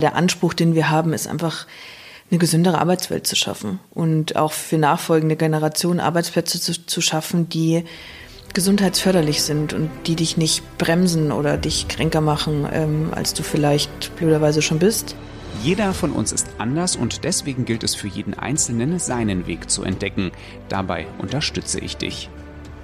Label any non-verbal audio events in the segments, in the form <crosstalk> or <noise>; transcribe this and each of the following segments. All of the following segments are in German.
Der Anspruch, den wir haben, ist einfach eine gesündere Arbeitswelt zu schaffen und auch für nachfolgende Generationen Arbeitsplätze zu, zu schaffen, die gesundheitsförderlich sind und die dich nicht bremsen oder dich kränker machen, ähm, als du vielleicht blöderweise schon bist. Jeder von uns ist anders und deswegen gilt es für jeden Einzelnen, seinen Weg zu entdecken. Dabei unterstütze ich dich.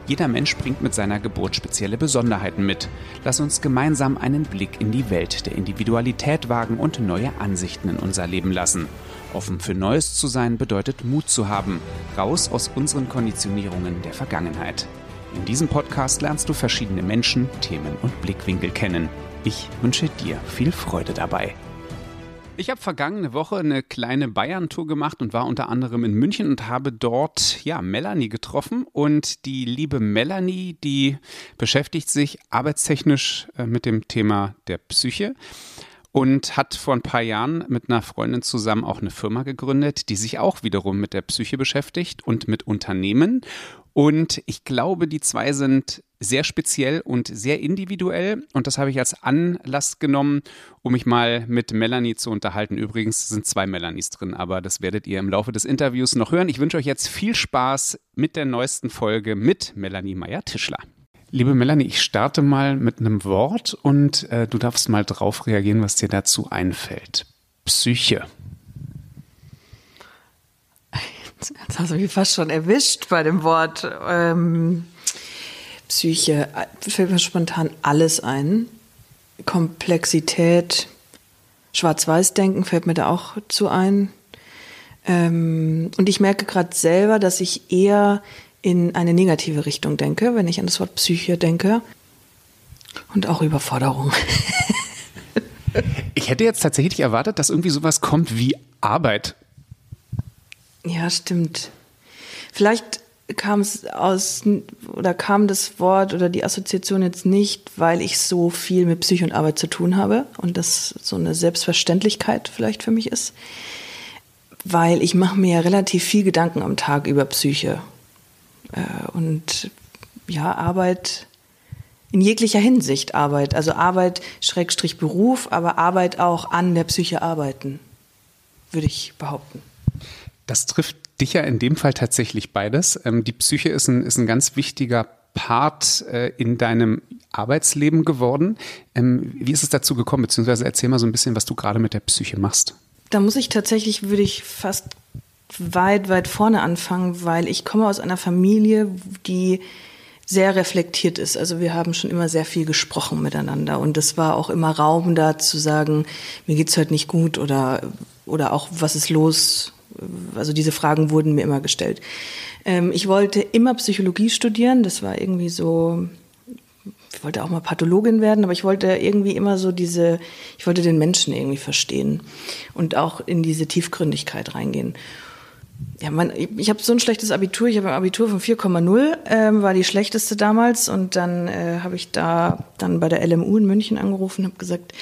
Jeder Mensch bringt mit seiner Geburt spezielle Besonderheiten mit. Lass uns gemeinsam einen Blick in die Welt der Individualität wagen und neue Ansichten in unser Leben lassen. Offen für Neues zu sein bedeutet Mut zu haben, raus aus unseren Konditionierungen der Vergangenheit. In diesem Podcast lernst du verschiedene Menschen, Themen und Blickwinkel kennen. Ich wünsche dir viel Freude dabei. Ich habe vergangene Woche eine kleine Bayern-Tour gemacht und war unter anderem in München und habe dort ja Melanie getroffen. Und die liebe Melanie, die beschäftigt sich arbeitstechnisch äh, mit dem Thema der Psyche und hat vor ein paar Jahren mit einer Freundin zusammen auch eine Firma gegründet, die sich auch wiederum mit der Psyche beschäftigt und mit Unternehmen. Und ich glaube, die zwei sind sehr speziell und sehr individuell. Und das habe ich als Anlass genommen, um mich mal mit Melanie zu unterhalten. Übrigens sind zwei Melanies drin, aber das werdet ihr im Laufe des Interviews noch hören. Ich wünsche euch jetzt viel Spaß mit der neuesten Folge mit Melanie Meyer-Tischler. Liebe Melanie, ich starte mal mit einem Wort und äh, du darfst mal drauf reagieren, was dir dazu einfällt. Psyche. Jetzt hast du mich fast schon erwischt bei dem Wort. Ähm, Psyche, fällt mir spontan alles ein. Komplexität, Schwarz-Weiß-Denken fällt mir da auch zu ein. Ähm, und ich merke gerade selber, dass ich eher in eine negative Richtung denke, wenn ich an das Wort Psyche denke. Und auch Überforderung. <laughs> ich hätte jetzt tatsächlich erwartet, dass irgendwie sowas kommt wie Arbeit ja, stimmt. Vielleicht kam es aus oder kam das Wort oder die Assoziation jetzt nicht, weil ich so viel mit Psyche und Arbeit zu tun habe und das so eine Selbstverständlichkeit vielleicht für mich ist, weil ich mache mir ja relativ viel Gedanken am Tag über Psyche äh, und ja Arbeit in jeglicher Hinsicht Arbeit, also Arbeit Schrägstrich Beruf, aber Arbeit auch an der Psyche arbeiten, würde ich behaupten. Das trifft dich ja in dem Fall tatsächlich beides. Ähm, die Psyche ist ein, ist ein ganz wichtiger Part äh, in deinem Arbeitsleben geworden. Ähm, wie ist es dazu gekommen? Beziehungsweise erzähl mal so ein bisschen, was du gerade mit der Psyche machst. Da muss ich tatsächlich, würde ich fast weit, weit vorne anfangen, weil ich komme aus einer Familie, die sehr reflektiert ist. Also wir haben schon immer sehr viel gesprochen miteinander und es war auch immer Raum da zu sagen, mir geht's heute nicht gut oder, oder auch was ist los also diese Fragen wurden mir immer gestellt. Ähm, ich wollte immer Psychologie studieren, das war irgendwie so, ich wollte auch mal Pathologin werden, aber ich wollte irgendwie immer so diese, ich wollte den Menschen irgendwie verstehen und auch in diese Tiefgründigkeit reingehen. Ja, man, ich habe so ein schlechtes Abitur. Ich habe ein Abitur von 4,0, ähm, war die schlechteste damals. Und dann äh, habe ich da dann bei der LMU in München angerufen und habe gesagt,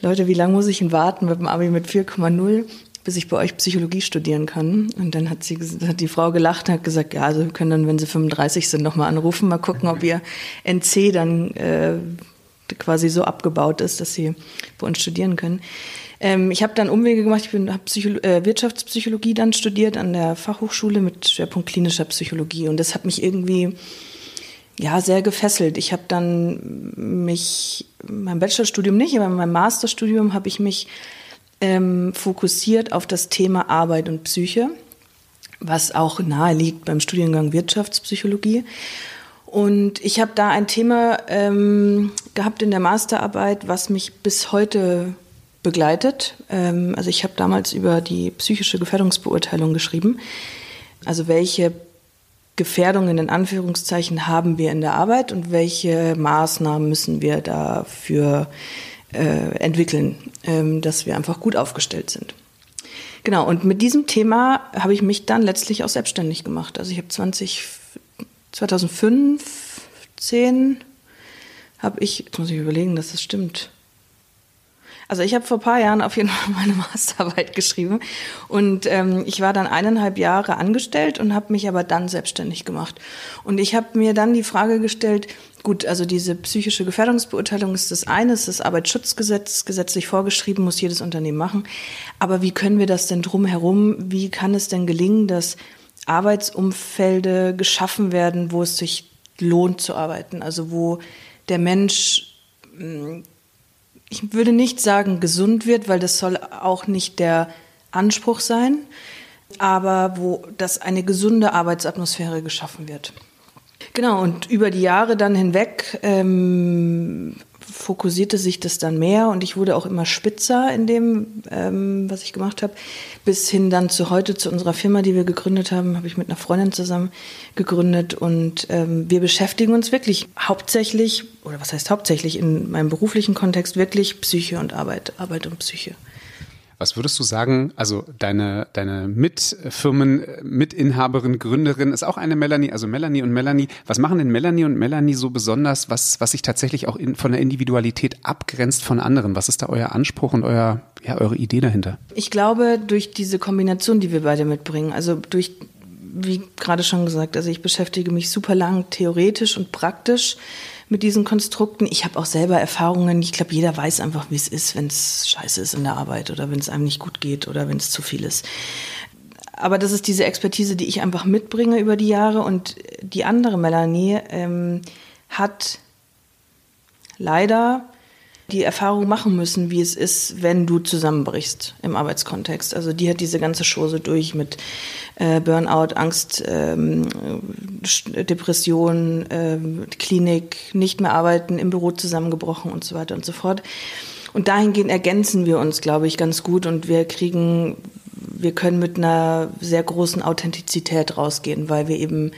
Leute, wie lange muss ich denn warten mit dem Abi mit 4,0? Bis ich bei euch Psychologie studieren kann. Und dann hat sie hat die Frau gelacht und hat gesagt, ja, also wir können dann, wenn sie 35 sind, nochmal anrufen, mal gucken, ob ihr NC dann äh, quasi so abgebaut ist, dass sie bei uns studieren können. Ähm, ich habe dann Umwege gemacht, ich habe äh, Wirtschaftspsychologie dann studiert an der Fachhochschule mit Schwerpunkt klinischer Psychologie. Und das hat mich irgendwie ja, sehr gefesselt. Ich habe dann mich, mein Bachelorstudium nicht, aber mein Masterstudium habe ich mich ähm, fokussiert auf das Thema Arbeit und Psyche, was auch nahe liegt beim Studiengang Wirtschaftspsychologie. Und ich habe da ein Thema ähm, gehabt in der Masterarbeit, was mich bis heute begleitet. Ähm, also ich habe damals über die psychische Gefährdungsbeurteilung geschrieben. Also welche Gefährdungen in Anführungszeichen haben wir in der Arbeit und welche Maßnahmen müssen wir dafür äh, entwickeln, ähm, dass wir einfach gut aufgestellt sind. Genau, und mit diesem Thema habe ich mich dann letztlich auch selbstständig gemacht. Also ich habe 20, 2015 habe ich, jetzt muss ich überlegen, dass das stimmt. Also ich habe vor paar Jahren auf jeden Fall <laughs> meine Masterarbeit geschrieben und ähm, ich war dann eineinhalb Jahre angestellt und habe mich aber dann selbstständig gemacht. Und ich habe mir dann die Frage gestellt, gut, also diese psychische Gefährdungsbeurteilung ist das eine, ist das Arbeitsschutzgesetz gesetzlich vorgeschrieben, muss jedes Unternehmen machen. Aber wie können wir das denn drumherum, wie kann es denn gelingen, dass Arbeitsumfelde geschaffen werden, wo es sich lohnt zu arbeiten, also wo der Mensch hm, ich würde nicht sagen gesund wird, weil das soll auch nicht der Anspruch sein, aber wo das eine gesunde Arbeitsatmosphäre geschaffen wird. Genau, und über die Jahre dann hinweg ähm, fokussierte sich das dann mehr und ich wurde auch immer spitzer in dem, ähm, was ich gemacht habe. Bis hin dann zu heute, zu unserer Firma, die wir gegründet haben, habe ich mit einer Freundin zusammen gegründet und ähm, wir beschäftigen uns wirklich hauptsächlich, oder was heißt hauptsächlich, in meinem beruflichen Kontext wirklich Psyche und Arbeit, Arbeit und Psyche. Was würdest du sagen? Also deine, deine Mitfirmen, Mitinhaberin, Gründerin ist auch eine Melanie, also Melanie und Melanie. Was machen denn Melanie und Melanie so besonders, was, was sich tatsächlich auch in, von der Individualität abgrenzt von anderen? Was ist da euer Anspruch und euer, ja, eure Idee dahinter? Ich glaube, durch diese Kombination, die wir beide mitbringen, also durch wie gerade schon gesagt, also ich beschäftige mich super lang theoretisch und praktisch mit diesen Konstrukten. Ich habe auch selber Erfahrungen. Ich glaube, jeder weiß einfach, wie es ist, wenn es scheiße ist in der Arbeit oder wenn es einem nicht gut geht oder wenn es zu viel ist. Aber das ist diese Expertise, die ich einfach mitbringe über die Jahre. Und die andere Melanie ähm, hat leider die Erfahrung machen müssen, wie es ist, wenn du zusammenbrichst im Arbeitskontext. Also die hat diese ganze Chose durch mit äh, Burnout, Angst, ähm, Depression, ähm, Klinik, nicht mehr arbeiten, im Büro zusammengebrochen und so weiter und so fort. Und dahingehend ergänzen wir uns, glaube ich, ganz gut und wir kriegen, wir können mit einer sehr großen Authentizität rausgehen, weil wir eben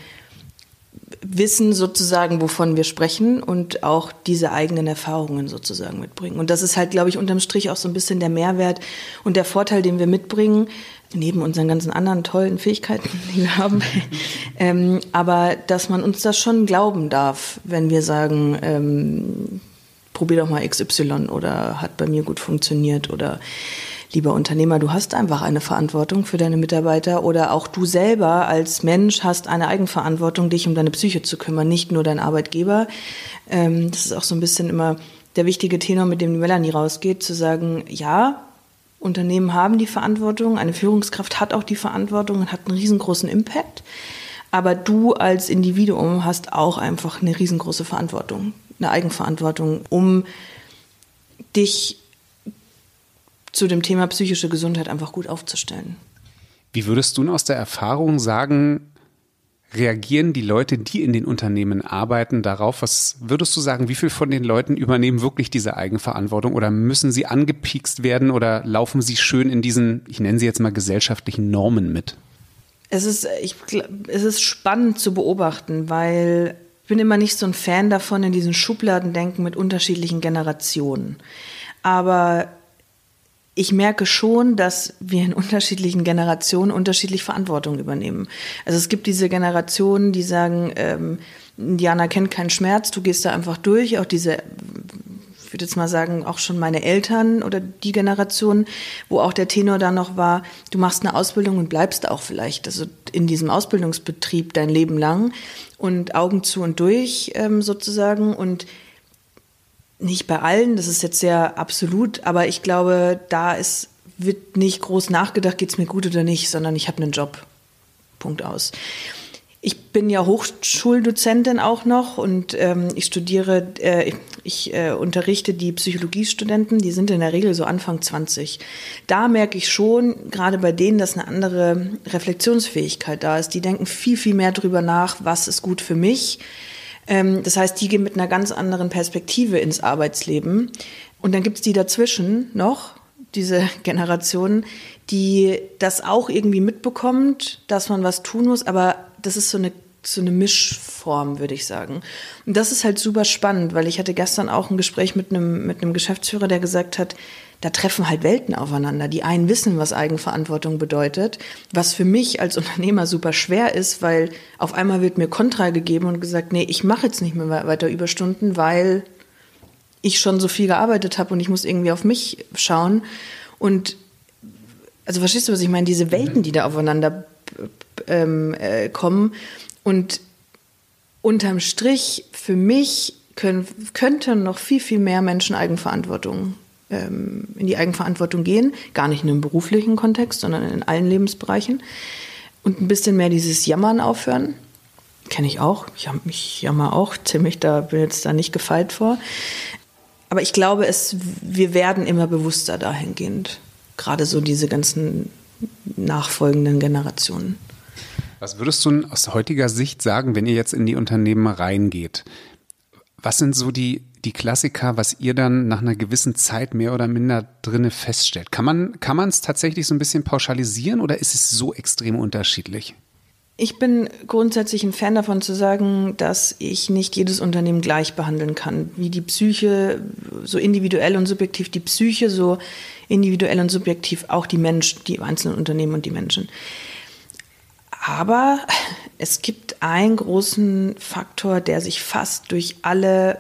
wissen sozusagen, wovon wir sprechen und auch diese eigenen Erfahrungen sozusagen mitbringen. Und das ist halt, glaube ich, unterm Strich auch so ein bisschen der Mehrwert und der Vorteil, den wir mitbringen, neben unseren ganzen anderen tollen Fähigkeiten, <laughs> die wir haben. <laughs> ähm, aber dass man uns das schon glauben darf, wenn wir sagen, ähm, probier doch mal XY oder hat bei mir gut funktioniert oder lieber Unternehmer, du hast einfach eine Verantwortung für deine Mitarbeiter oder auch du selber als Mensch hast eine Eigenverantwortung, dich um deine Psyche zu kümmern, nicht nur dein Arbeitgeber. Ähm, das ist auch so ein bisschen immer der wichtige Tenor, mit dem die Melanie rausgeht, zu sagen, ja, Unternehmen haben die Verantwortung, eine Führungskraft hat auch die Verantwortung und hat einen riesengroßen Impact. Aber du als Individuum hast auch einfach eine riesengroße Verantwortung, eine Eigenverantwortung, um dich zu dem Thema psychische Gesundheit einfach gut aufzustellen. Wie würdest du aus der Erfahrung sagen, reagieren die Leute, die in den Unternehmen arbeiten, darauf? Was würdest du sagen, wie viel von den Leuten übernehmen wirklich diese Eigenverantwortung oder müssen sie angepiekst werden oder laufen sie schön in diesen, ich nenne sie jetzt mal gesellschaftlichen Normen mit? Es ist, ich, es ist spannend zu beobachten, weil ich bin immer nicht so ein Fan davon, in diesen Schubladen denken mit unterschiedlichen Generationen. Aber ich merke schon, dass wir in unterschiedlichen Generationen unterschiedlich Verantwortung übernehmen. Also es gibt diese Generationen, die sagen, ähm, Diana kennt keinen Schmerz, du gehst da einfach durch. Auch diese, ich würde jetzt mal sagen, auch schon meine Eltern oder die Generation, wo auch der Tenor da noch war, du machst eine Ausbildung und bleibst auch vielleicht, also in diesem Ausbildungsbetrieb dein Leben lang und Augen zu und durch ähm, sozusagen und nicht bei allen, das ist jetzt sehr absolut, aber ich glaube, da ist, wird nicht groß nachgedacht, geht es mir gut oder nicht, sondern ich habe einen Job. Punkt aus. Ich bin ja Hochschuldozentin auch noch und ähm, ich studiere, äh, ich äh, unterrichte die Psychologiestudenten, die sind in der Regel so Anfang 20. Da merke ich schon, gerade bei denen, dass eine andere Reflexionsfähigkeit da ist. Die denken viel, viel mehr drüber nach, was ist gut für mich das heißt, die gehen mit einer ganz anderen Perspektive ins Arbeitsleben. Und dann gibt es die dazwischen noch, diese <laughs> Generation, die das auch irgendwie mitbekommt, dass man was tun muss, aber das ist so eine so eine Mischform, würde ich sagen. Und das ist halt super spannend, weil ich hatte gestern auch ein Gespräch mit einem, mit einem Geschäftsführer, der gesagt hat, da treffen halt Welten aufeinander. Die einen wissen, was Eigenverantwortung bedeutet, was für mich als Unternehmer super schwer ist, weil auf einmal wird mir Kontra gegeben und gesagt, nee, ich mache jetzt nicht mehr weiter Überstunden, weil ich schon so viel gearbeitet habe und ich muss irgendwie auf mich schauen. Und also verstehst du, was ich meine? Diese Welten, die da aufeinander ähm, äh, kommen. Und unterm Strich, für mich können, könnten noch viel, viel mehr Menschen Eigenverantwortung ähm, in die Eigenverantwortung gehen. Gar nicht nur im beruflichen Kontext, sondern in allen Lebensbereichen. Und ein bisschen mehr dieses Jammern aufhören. Kenne ich auch. Ich, ich jammer auch ziemlich, da bin jetzt da nicht gefeit vor. Aber ich glaube, es, wir werden immer bewusster dahingehend. Gerade so diese ganzen nachfolgenden Generationen. Was würdest du aus heutiger Sicht sagen, wenn ihr jetzt in die Unternehmen reingeht? Was sind so die, die Klassiker, was ihr dann nach einer gewissen Zeit mehr oder minder drinne feststellt? Kann man kann es tatsächlich so ein bisschen pauschalisieren oder ist es so extrem unterschiedlich? Ich bin grundsätzlich ein Fan davon zu sagen, dass ich nicht jedes Unternehmen gleich behandeln kann. Wie die Psyche, so individuell und subjektiv die Psyche, so individuell und subjektiv auch die Menschen, die einzelnen Unternehmen und die Menschen. Aber <laughs> es gibt einen großen Faktor, der sich fast durch alle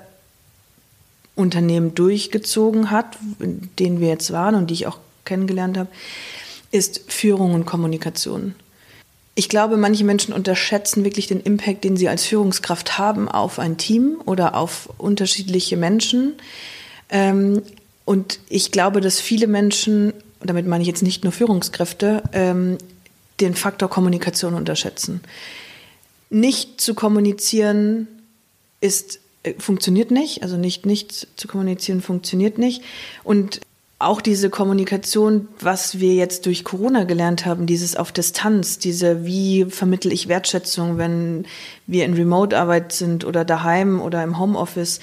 Unternehmen durchgezogen hat, in denen wir jetzt waren und die ich auch kennengelernt habe, ist Führung und Kommunikation. Ich glaube, manche Menschen unterschätzen wirklich den Impact, den sie als Führungskraft haben auf ein Team oder auf unterschiedliche Menschen. Ähm, und ich glaube, dass viele Menschen, damit meine ich jetzt nicht nur Führungskräfte, ähm, den Faktor Kommunikation unterschätzen. Nicht zu kommunizieren ist funktioniert nicht, also nicht nicht zu kommunizieren funktioniert nicht und auch diese Kommunikation, was wir jetzt durch Corona gelernt haben, dieses auf Distanz, diese wie vermittel ich Wertschätzung, wenn wir in Remote-Arbeit sind oder daheim oder im Homeoffice,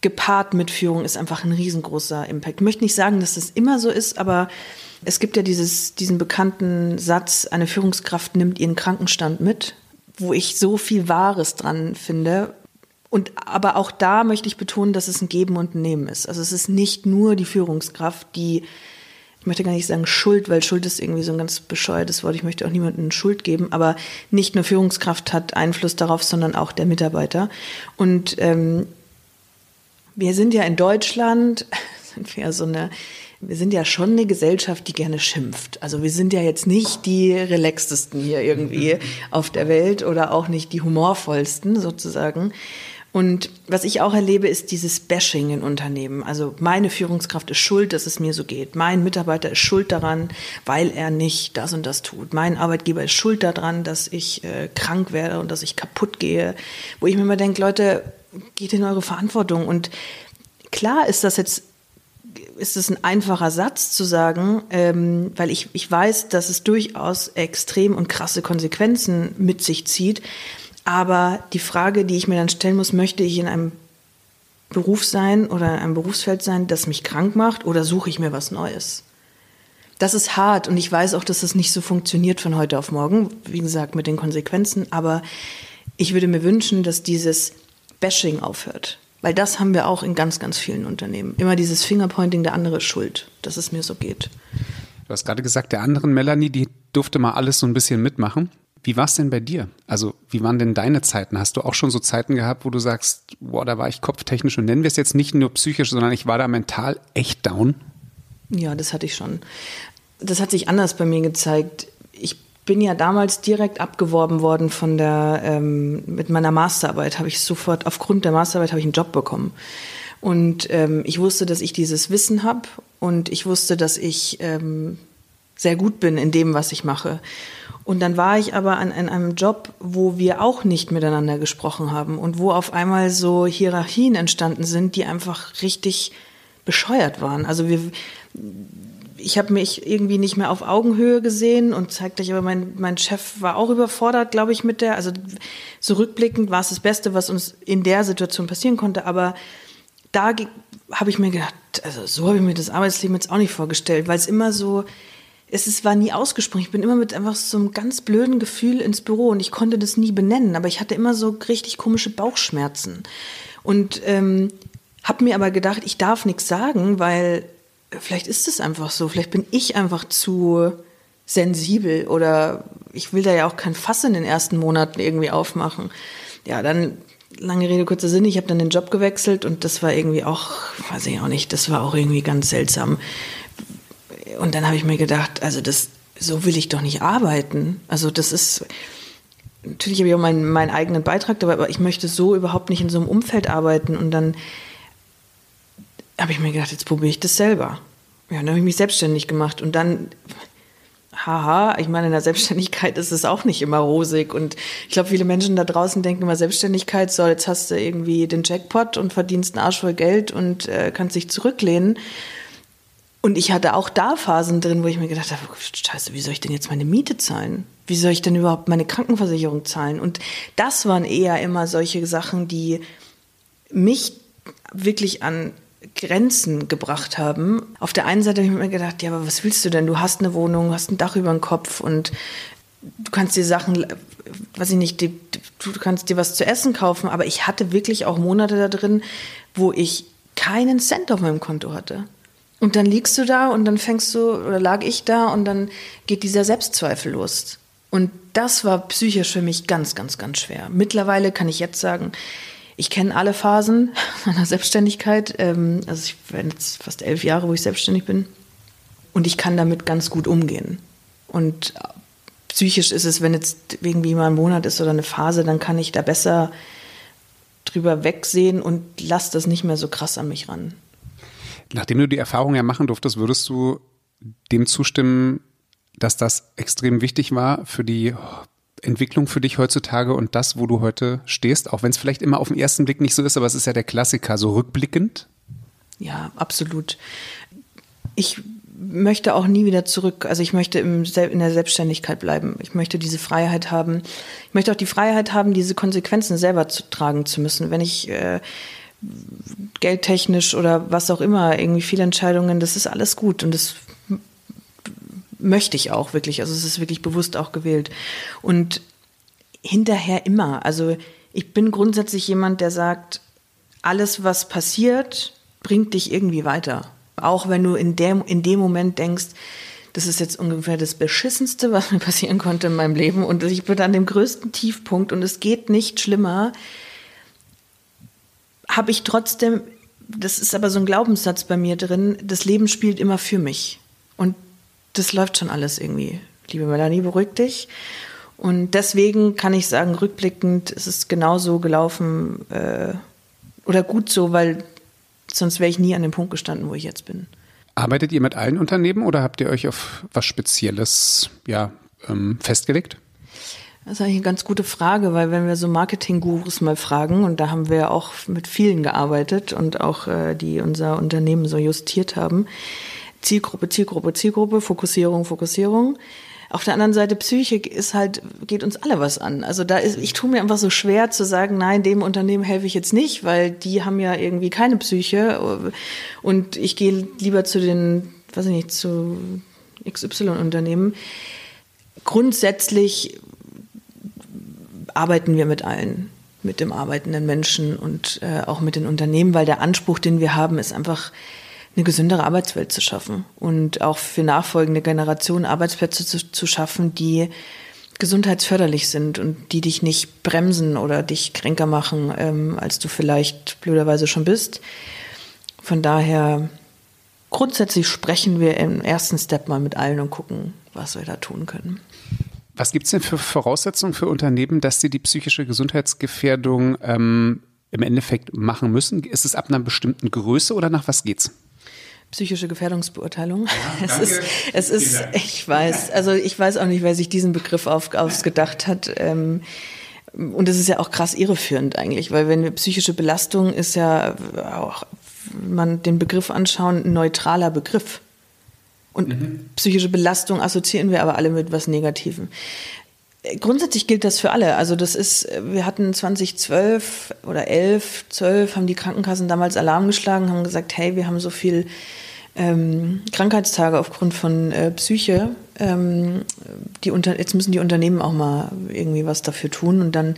gepaart mit Führung ist einfach ein riesengroßer Impact. Ich möchte nicht sagen, dass das immer so ist, aber es gibt ja dieses, diesen bekannten Satz, eine Führungskraft nimmt ihren Krankenstand mit, wo ich so viel Wahres dran finde, und aber auch da möchte ich betonen, dass es ein Geben und ein Nehmen ist. Also es ist nicht nur die Führungskraft, die, ich möchte gar nicht sagen Schuld, weil Schuld ist irgendwie so ein ganz bescheuertes Wort. Ich möchte auch niemandem Schuld geben, aber nicht nur Führungskraft hat Einfluss darauf, sondern auch der Mitarbeiter. Und ähm, wir sind ja in Deutschland, <laughs> sind wir ja so eine wir sind ja schon eine Gesellschaft, die gerne schimpft. Also wir sind ja jetzt nicht die relaxtesten hier irgendwie auf der Welt oder auch nicht die humorvollsten sozusagen. Und was ich auch erlebe, ist dieses Bashing in Unternehmen. Also meine Führungskraft ist schuld, dass es mir so geht. Mein Mitarbeiter ist schuld daran, weil er nicht das und das tut. Mein Arbeitgeber ist schuld daran, dass ich äh, krank werde und dass ich kaputt gehe. Wo ich mir immer denke, Leute, geht in eure Verantwortung. Und klar ist das jetzt ist es ein einfacher Satz zu sagen, ähm, weil ich, ich weiß, dass es durchaus extrem und krasse Konsequenzen mit sich zieht. Aber die Frage, die ich mir dann stellen muss, möchte ich in einem Beruf sein oder in einem Berufsfeld sein, das mich krank macht oder suche ich mir was Neues? Das ist hart und ich weiß auch, dass das nicht so funktioniert von heute auf morgen, wie gesagt, mit den Konsequenzen. Aber ich würde mir wünschen, dass dieses Bashing aufhört. Weil das haben wir auch in ganz, ganz vielen Unternehmen. Immer dieses Fingerpointing, der andere ist schuld, dass es mir so geht. Du hast gerade gesagt, der anderen Melanie, die durfte mal alles so ein bisschen mitmachen. Wie war es denn bei dir? Also, wie waren denn deine Zeiten? Hast du auch schon so Zeiten gehabt, wo du sagst, boah, da war ich kopftechnisch und nennen wir es jetzt nicht nur psychisch, sondern ich war da mental echt down? Ja, das hatte ich schon. Das hat sich anders bei mir gezeigt. Ich bin ja damals direkt abgeworben worden von der, ähm, mit meiner Masterarbeit habe ich sofort, aufgrund der Masterarbeit habe ich einen Job bekommen. Und ähm, ich wusste, dass ich dieses Wissen habe und ich wusste, dass ich ähm, sehr gut bin in dem, was ich mache. Und dann war ich aber an, an, einem Job, wo wir auch nicht miteinander gesprochen haben und wo auf einmal so Hierarchien entstanden sind, die einfach richtig bescheuert waren. Also wir, ich habe mich irgendwie nicht mehr auf Augenhöhe gesehen und zeigte ich aber, mein, mein Chef war auch überfordert, glaube ich, mit der. Also so rückblickend war es das Beste, was uns in der Situation passieren konnte. Aber da habe ich mir gedacht, also so habe ich mir das Arbeitsleben jetzt auch nicht vorgestellt, weil es immer so es ist, war nie ausgesprochen. Ich bin immer mit einfach so einem ganz blöden Gefühl ins Büro und ich konnte das nie benennen, aber ich hatte immer so richtig komische Bauchschmerzen. Und ähm, habe mir aber gedacht, ich darf nichts sagen, weil vielleicht ist es einfach so. Vielleicht bin ich einfach zu sensibel oder ich will da ja auch kein Fass in den ersten Monaten irgendwie aufmachen. Ja, dann lange Rede, kurzer Sinn, ich habe dann den Job gewechselt und das war irgendwie auch, weiß ich auch nicht, das war auch irgendwie ganz seltsam. Und dann habe ich mir gedacht, also das, so will ich doch nicht arbeiten. Also das ist, natürlich habe ich auch meinen, meinen eigenen Beitrag dabei, aber ich möchte so überhaupt nicht in so einem Umfeld arbeiten. Und dann habe ich mir gedacht, jetzt probiere ich das selber. Ja, dann habe ich mich selbstständig gemacht und dann haha, ich meine, in der Selbstständigkeit ist es auch nicht immer rosig. Und ich glaube, viele Menschen da draußen denken immer, Selbstständigkeit, so, jetzt hast du irgendwie den Jackpot und verdienst einen Arsch voll Geld und äh, kannst dich zurücklehnen. Und ich hatte auch da Phasen drin, wo ich mir gedacht habe, scheiße, wie soll ich denn jetzt meine Miete zahlen? Wie soll ich denn überhaupt meine Krankenversicherung zahlen? Und das waren eher immer solche Sachen, die mich wirklich an Grenzen gebracht haben. Auf der einen Seite habe ich mir gedacht, ja, aber was willst du denn? Du hast eine Wohnung, hast ein Dach über dem Kopf und du kannst dir Sachen, weiß ich nicht, du kannst dir was zu essen kaufen, aber ich hatte wirklich auch Monate da drin, wo ich keinen Cent auf meinem Konto hatte. Und dann liegst du da und dann fängst du, oder lag ich da und dann geht dieser Selbstzweifel los. Und das war psychisch für mich ganz, ganz, ganz schwer. Mittlerweile kann ich jetzt sagen, ich kenne alle Phasen <laughs> meiner Selbstständigkeit. Ähm, also ich bin jetzt fast elf Jahre, wo ich selbstständig bin. Und ich kann damit ganz gut umgehen. Und psychisch ist es, wenn jetzt irgendwie mal ein Monat ist oder eine Phase, dann kann ich da besser drüber wegsehen und lass das nicht mehr so krass an mich ran. Nachdem du die Erfahrung ja machen durftest, würdest du dem zustimmen, dass das extrem wichtig war für die Entwicklung für dich heutzutage und das, wo du heute stehst, auch wenn es vielleicht immer auf den ersten Blick nicht so ist, aber es ist ja der Klassiker, so rückblickend? Ja, absolut. Ich möchte auch nie wieder zurück. Also ich möchte im, in der Selbstständigkeit bleiben. Ich möchte diese Freiheit haben. Ich möchte auch die Freiheit haben, diese Konsequenzen selber zu tragen zu müssen. Wenn ich äh, geldtechnisch oder was auch immer irgendwie viele Entscheidungen, das ist alles gut und das möchte ich auch wirklich. Also es ist wirklich bewusst auch gewählt. Und hinterher immer. Also ich bin grundsätzlich jemand, der sagt, alles, was passiert, bringt dich irgendwie weiter. Auch wenn du in, der, in dem Moment denkst, das ist jetzt ungefähr das Beschissenste, was mir passieren konnte in meinem Leben. Und ich bin an dem größten Tiefpunkt und es geht nicht schlimmer. Habe ich trotzdem, das ist aber so ein Glaubenssatz bei mir drin, das Leben spielt immer für mich. Und das läuft schon alles irgendwie. Liebe Melanie, beruhig dich. Und deswegen kann ich sagen, rückblickend ist es genauso gelaufen äh, oder gut so, weil sonst wäre ich nie an dem Punkt gestanden, wo ich jetzt bin. Arbeitet ihr mit allen Unternehmen oder habt ihr euch auf was Spezielles ja, ähm, festgelegt? Das ist eigentlich eine ganz gute Frage, weil wenn wir so Marketing-Gurus mal fragen, und da haben wir auch mit vielen gearbeitet und auch äh, die unser Unternehmen so justiert haben, Zielgruppe, Zielgruppe, Zielgruppe, Fokussierung, Fokussierung. Auf der anderen Seite Psychik ist halt, geht uns alle was an. Also da ist, ich tue mir einfach so schwer zu sagen, nein, dem Unternehmen helfe ich jetzt nicht, weil die haben ja irgendwie keine Psyche und ich gehe lieber zu den, weiß ich nicht, zu XY-Unternehmen. Grundsätzlich arbeiten wir mit allen, mit dem arbeitenden Menschen und äh, auch mit den Unternehmen, weil der Anspruch, den wir haben, ist einfach, eine gesündere Arbeitswelt zu schaffen und auch für nachfolgende Generationen Arbeitsplätze zu, zu schaffen, die gesundheitsförderlich sind und die dich nicht bremsen oder dich kränker machen, ähm, als du vielleicht blöderweise schon bist. Von daher, grundsätzlich sprechen wir im ersten Step mal mit allen und gucken, was wir da tun können. Was gibt es denn für Voraussetzungen für Unternehmen, dass sie die psychische Gesundheitsgefährdung ähm, im Endeffekt machen müssen? Ist es ab einer bestimmten Größe oder nach was geht's? psychische Gefährdungsbeurteilung. Ja, <laughs> es ist, es ist, ich weiß, also ich weiß auch nicht, wer sich diesen Begriff auf, ausgedacht hat. Ähm, und es ist ja auch krass irreführend eigentlich, weil wenn wir psychische Belastung ist ja auch, wenn man den Begriff anschauen, ein neutraler Begriff. Und mhm. psychische Belastung assoziieren wir aber alle mit was Negativem. Grundsätzlich gilt das für alle. Also das ist, wir hatten 2012 oder 11, 12 haben die Krankenkassen damals Alarm geschlagen, haben gesagt, hey, wir haben so viel ähm, Krankheitstage aufgrund von äh, Psyche. Ähm, die unter, jetzt müssen die Unternehmen auch mal irgendwie was dafür tun. Und dann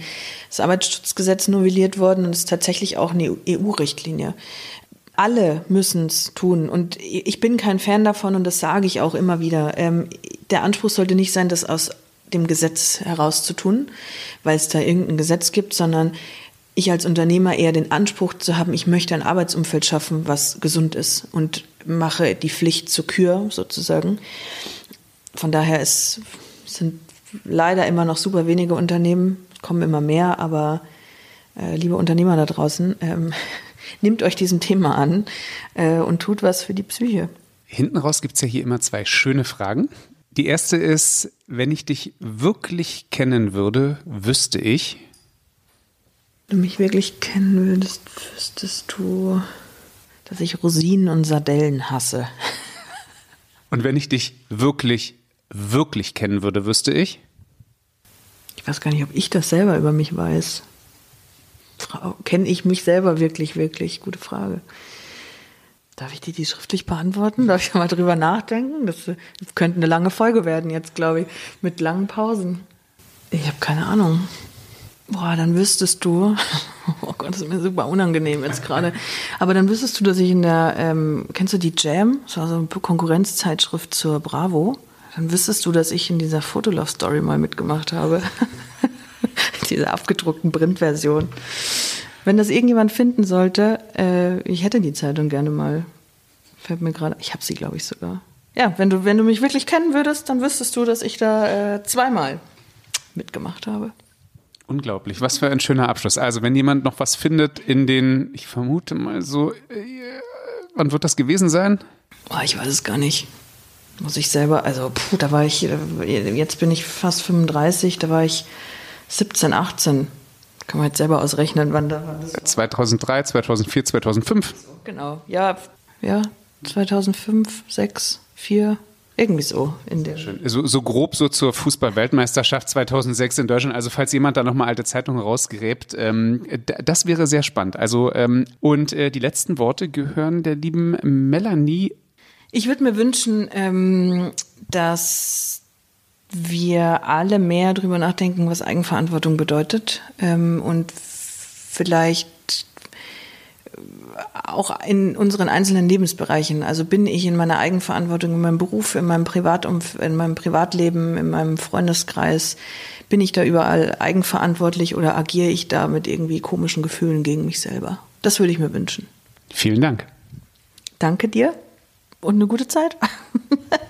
ist das Arbeitsschutzgesetz novelliert worden und es ist tatsächlich auch eine EU-Richtlinie. Alle müssen es tun. Und ich bin kein Fan davon und das sage ich auch immer wieder. Ähm, der Anspruch sollte nicht sein, das aus dem Gesetz herauszutun, weil es da irgendein Gesetz gibt, sondern ich als Unternehmer eher den Anspruch zu haben, ich möchte ein Arbeitsumfeld schaffen, was gesund ist und mache die Pflicht zur Kür sozusagen. Von daher ist, sind leider immer noch super wenige Unternehmen, kommen immer mehr, aber äh, liebe Unternehmer da draußen, ähm, nehmt euch diesem Thema an äh, und tut was für die Psyche. Hinten raus gibt es ja hier immer zwei schöne Fragen. Die erste ist, wenn ich dich wirklich kennen würde, wüsste ich. Wenn du mich wirklich kennen würdest, wüsstest du, dass ich Rosinen und Sardellen hasse. <laughs> Und wenn ich dich wirklich, wirklich kennen würde, wüsste ich? Ich weiß gar nicht, ob ich das selber über mich weiß. Kenne ich mich selber wirklich, wirklich? Gute Frage. Darf ich die, die schriftlich beantworten? Darf ich mal drüber nachdenken? Das, das könnte eine lange Folge werden jetzt, glaube ich, mit langen Pausen. Ich habe keine Ahnung. Boah, dann wüsstest du, <laughs> oh Gott, das ist mir super unangenehm jetzt gerade, aber dann wüsstest du, dass ich in der, ähm, kennst du die Jam? Das war so eine Konkurrenzzeitschrift zur Bravo. Dann wüsstest du, dass ich in dieser Fotolove-Story mal mitgemacht habe. <laughs> Diese abgedruckten Printversion. Wenn das irgendjemand finden sollte, äh, ich hätte die Zeitung gerne mal. Fällt mir gerade, ich habe sie, glaube ich, sogar. Ja, wenn du, wenn du mich wirklich kennen würdest, dann wüsstest du, dass ich da äh, zweimal mitgemacht habe. Unglaublich, was für ein schöner Abschluss. Also, wenn jemand noch was findet in den, ich vermute mal so, äh, wann wird das gewesen sein? Oh, ich weiß es gar nicht. Muss ich selber, also, puh, da war ich, äh, jetzt bin ich fast 35, da war ich 17, 18. Kann man jetzt selber ausrechnen, wann da war. Das 2003, 2004, 2005. Genau, ja, ja, 2005, 6, 4, irgendwie so in der. Schön. So, so grob so zur Fußball-Weltmeisterschaft 2006 in Deutschland. Also falls jemand da nochmal alte Zeitungen rausgräbt, ähm, das wäre sehr spannend. Also ähm, und äh, die letzten Worte gehören der lieben Melanie. Ich würde mir wünschen, ähm, dass wir alle mehr darüber nachdenken, was Eigenverantwortung bedeutet ähm, und vielleicht auch in unseren einzelnen Lebensbereichen. Also bin ich in meiner Eigenverantwortung in meinem Beruf, in meinem Privatumf in meinem Privatleben, in meinem Freundeskreis, bin ich da überall eigenverantwortlich oder agiere ich da mit irgendwie komischen Gefühlen gegen mich selber? Das würde ich mir wünschen. Vielen Dank. Danke dir und eine gute Zeit. <laughs>